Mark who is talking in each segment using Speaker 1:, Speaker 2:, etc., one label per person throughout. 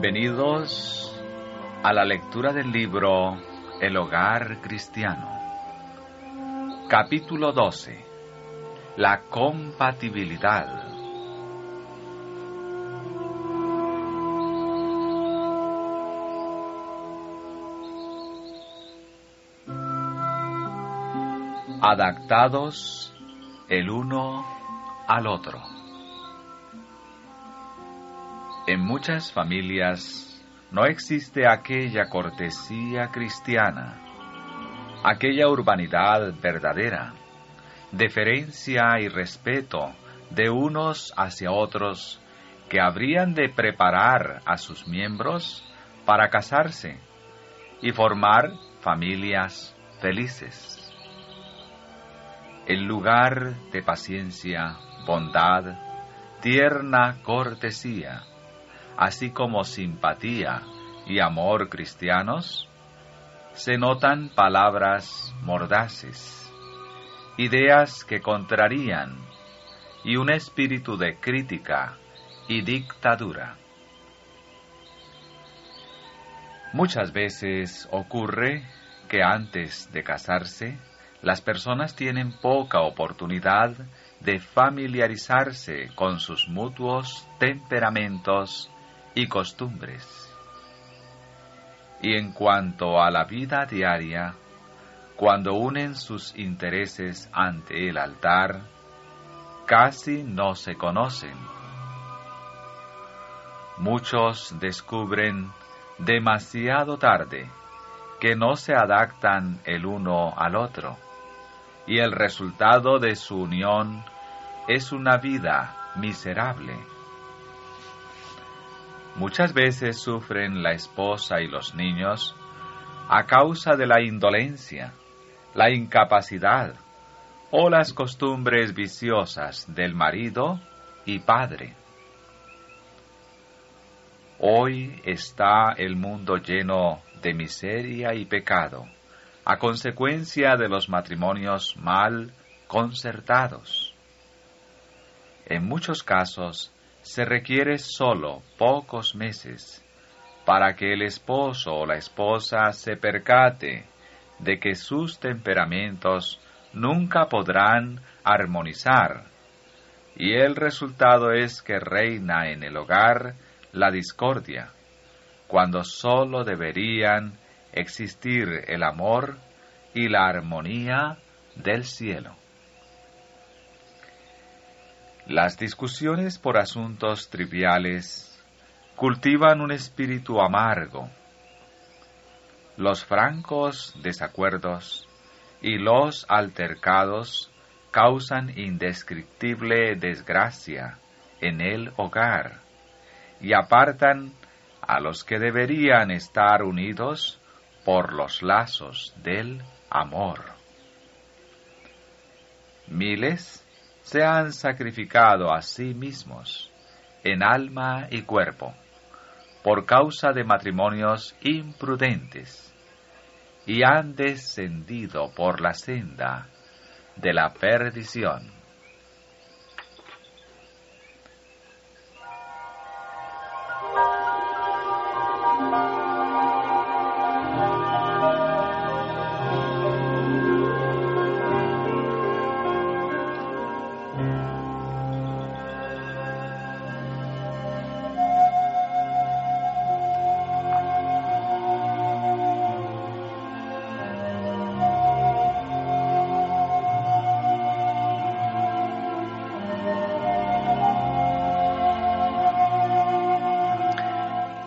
Speaker 1: Bienvenidos a la lectura del libro El hogar cristiano. Capítulo 12. La compatibilidad. Adaptados el uno al otro. Muchas familias no existe aquella cortesía cristiana, aquella urbanidad verdadera, deferencia y respeto de unos hacia otros que habrían de preparar a sus miembros para casarse y formar familias felices. El lugar de paciencia, bondad, tierna cortesía, así como simpatía y amor cristianos, se notan palabras mordaces, ideas que contrarían y un espíritu de crítica y dictadura. Muchas veces ocurre que antes de casarse, las personas tienen poca oportunidad de familiarizarse con sus mutuos temperamentos y costumbres. Y en cuanto a la vida diaria, cuando unen sus intereses ante el altar, casi no se conocen. Muchos descubren demasiado tarde que no se adaptan el uno al otro, y el resultado de su unión es una vida miserable. Muchas veces sufren la esposa y los niños a causa de la indolencia, la incapacidad o las costumbres viciosas del marido y padre. Hoy está el mundo lleno de miseria y pecado, a consecuencia de los matrimonios mal concertados. En muchos casos, se requiere solo pocos meses para que el esposo o la esposa se percate de que sus temperamentos nunca podrán armonizar y el resultado es que reina en el hogar la discordia, cuando sólo deberían existir el amor y la armonía del cielo. Las discusiones por asuntos triviales cultivan un espíritu amargo. Los francos desacuerdos y los altercados causan indescriptible desgracia en el hogar y apartan a los que deberían estar unidos por los lazos del amor. Miles se han sacrificado a sí mismos en alma y cuerpo por causa de matrimonios imprudentes y han descendido por la senda de la perdición.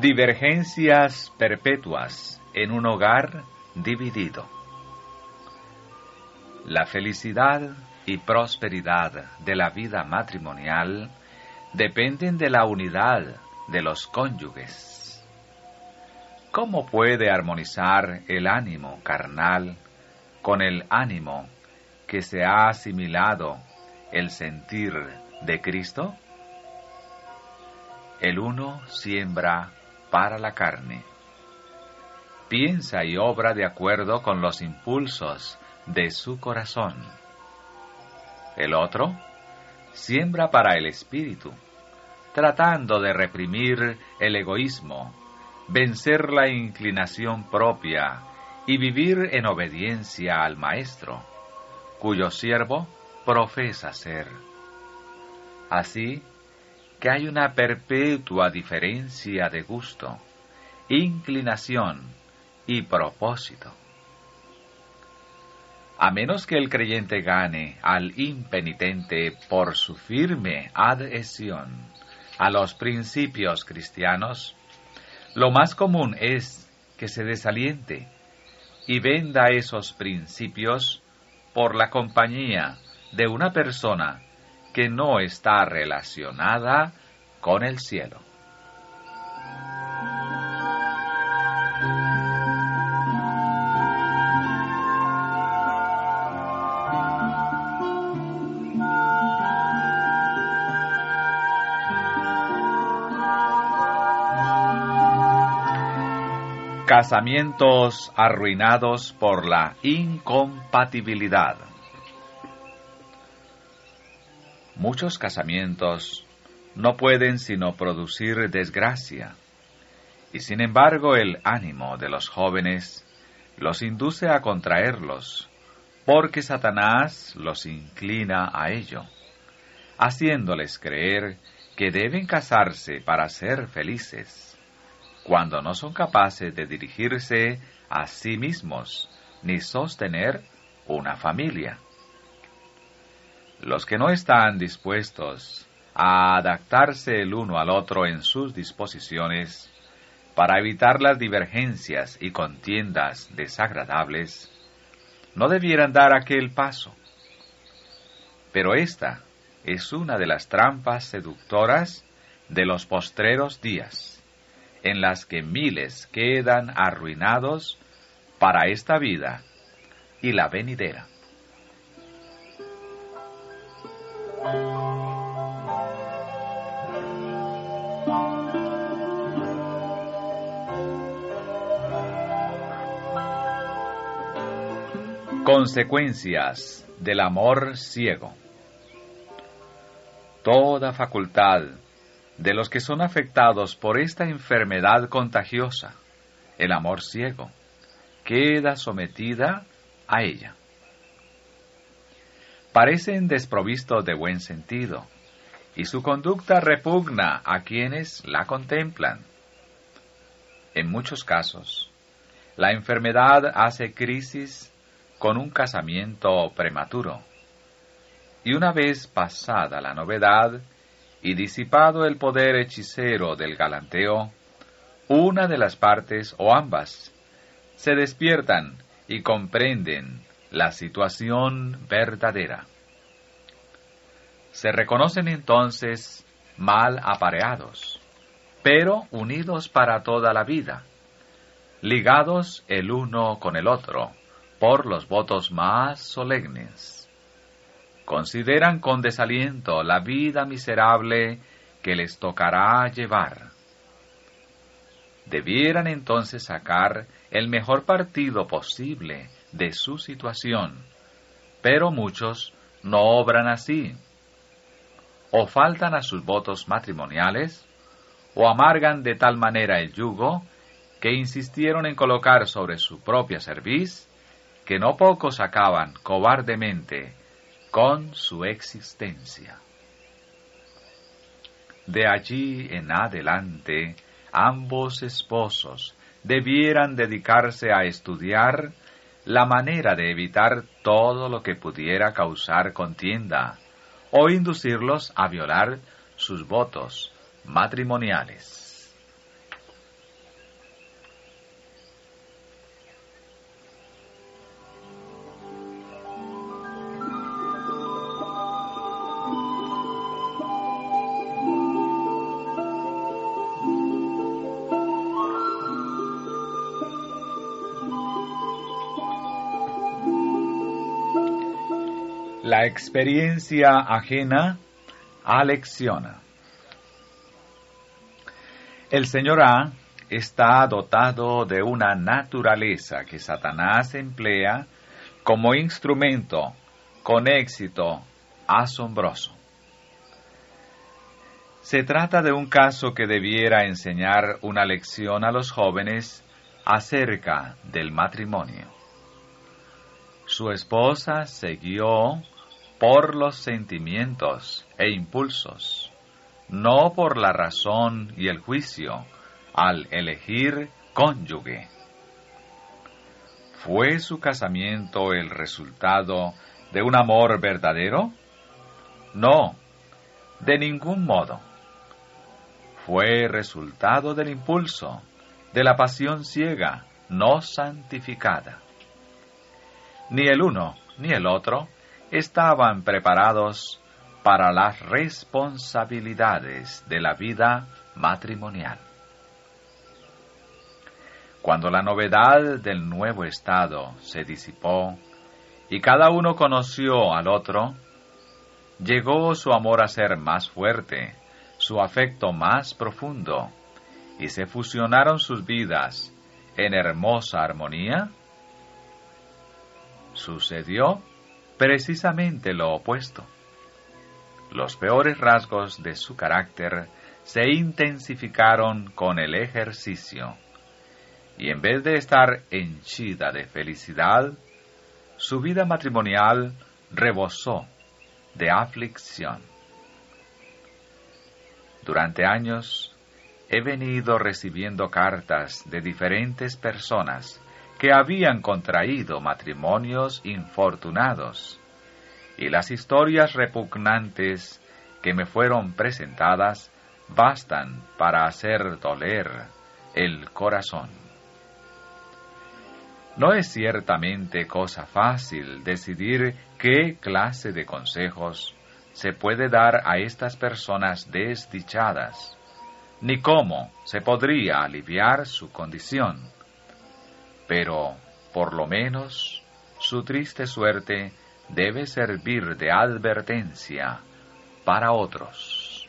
Speaker 1: Divergencias perpetuas en un hogar dividido. La felicidad y prosperidad de la vida matrimonial dependen de la unidad de los cónyuges. ¿Cómo puede armonizar el ánimo carnal con el ánimo que se ha asimilado el sentir de Cristo? El uno siembra para la carne. Piensa y obra de acuerdo con los impulsos de su corazón. El otro siembra para el espíritu, tratando de reprimir el egoísmo, vencer la inclinación propia y vivir en obediencia al Maestro, cuyo siervo profesa ser. Así que hay una perpetua diferencia de gusto, inclinación y propósito. A menos que el creyente gane al impenitente por su firme adhesión a los principios cristianos, lo más común es que se desaliente y venda esos principios por la compañía de una persona que no está relacionada con el cielo. Casamientos arruinados por la incompatibilidad. Muchos casamientos no pueden sino producir desgracia, y sin embargo el ánimo de los jóvenes los induce a contraerlos, porque Satanás los inclina a ello, haciéndoles creer que deben casarse para ser felices cuando no son capaces de dirigirse a sí mismos ni sostener una familia. Los que no están dispuestos a adaptarse el uno al otro en sus disposiciones para evitar las divergencias y contiendas desagradables, no debieran dar aquel paso. Pero esta es una de las trampas seductoras de los postreros días en las que miles quedan arruinados para esta vida y la venidera. Consecuencias del amor ciego. Toda facultad de los que son afectados por esta enfermedad contagiosa, el amor ciego, queda sometida a ella. Parecen desprovistos de buen sentido, y su conducta repugna a quienes la contemplan. En muchos casos, la enfermedad hace crisis con un casamiento prematuro, y una vez pasada la novedad, y disipado el poder hechicero del galanteo, una de las partes o ambas se despiertan y comprenden la situación verdadera. Se reconocen entonces mal apareados, pero unidos para toda la vida, ligados el uno con el otro por los votos más solemnes consideran con desaliento la vida miserable que les tocará llevar. Debieran entonces sacar el mejor partido posible de su situación, pero muchos no obran así. O faltan a sus votos matrimoniales, o amargan de tal manera el yugo que insistieron en colocar sobre su propia cerviz, que no pocos acaban cobardemente con su existencia. De allí en adelante, ambos esposos debieran dedicarse a estudiar la manera de evitar todo lo que pudiera causar contienda o inducirlos a violar sus votos matrimoniales. La experiencia ajena alecciona. El señor A está dotado de una naturaleza que Satanás emplea como instrumento con éxito asombroso. Se trata de un caso que debiera enseñar una lección a los jóvenes acerca del matrimonio. Su esposa se guió por los sentimientos e impulsos, no por la razón y el juicio, al elegir cónyuge. ¿Fue su casamiento el resultado de un amor verdadero? No, de ningún modo. Fue resultado del impulso, de la pasión ciega, no santificada. Ni el uno ni el otro estaban preparados para las responsabilidades de la vida matrimonial. Cuando la novedad del nuevo estado se disipó y cada uno conoció al otro, llegó su amor a ser más fuerte, su afecto más profundo, y se fusionaron sus vidas en hermosa armonía? Sucedió precisamente lo opuesto. Los peores rasgos de su carácter se intensificaron con el ejercicio, y en vez de estar henchida de felicidad, su vida matrimonial rebosó de aflicción. Durante años he venido recibiendo cartas de diferentes personas que habían contraído matrimonios infortunados, y las historias repugnantes que me fueron presentadas bastan para hacer doler el corazón. No es ciertamente cosa fácil decidir qué clase de consejos se puede dar a estas personas desdichadas, ni cómo se podría aliviar su condición pero por lo menos su triste suerte debe servir de advertencia para otros.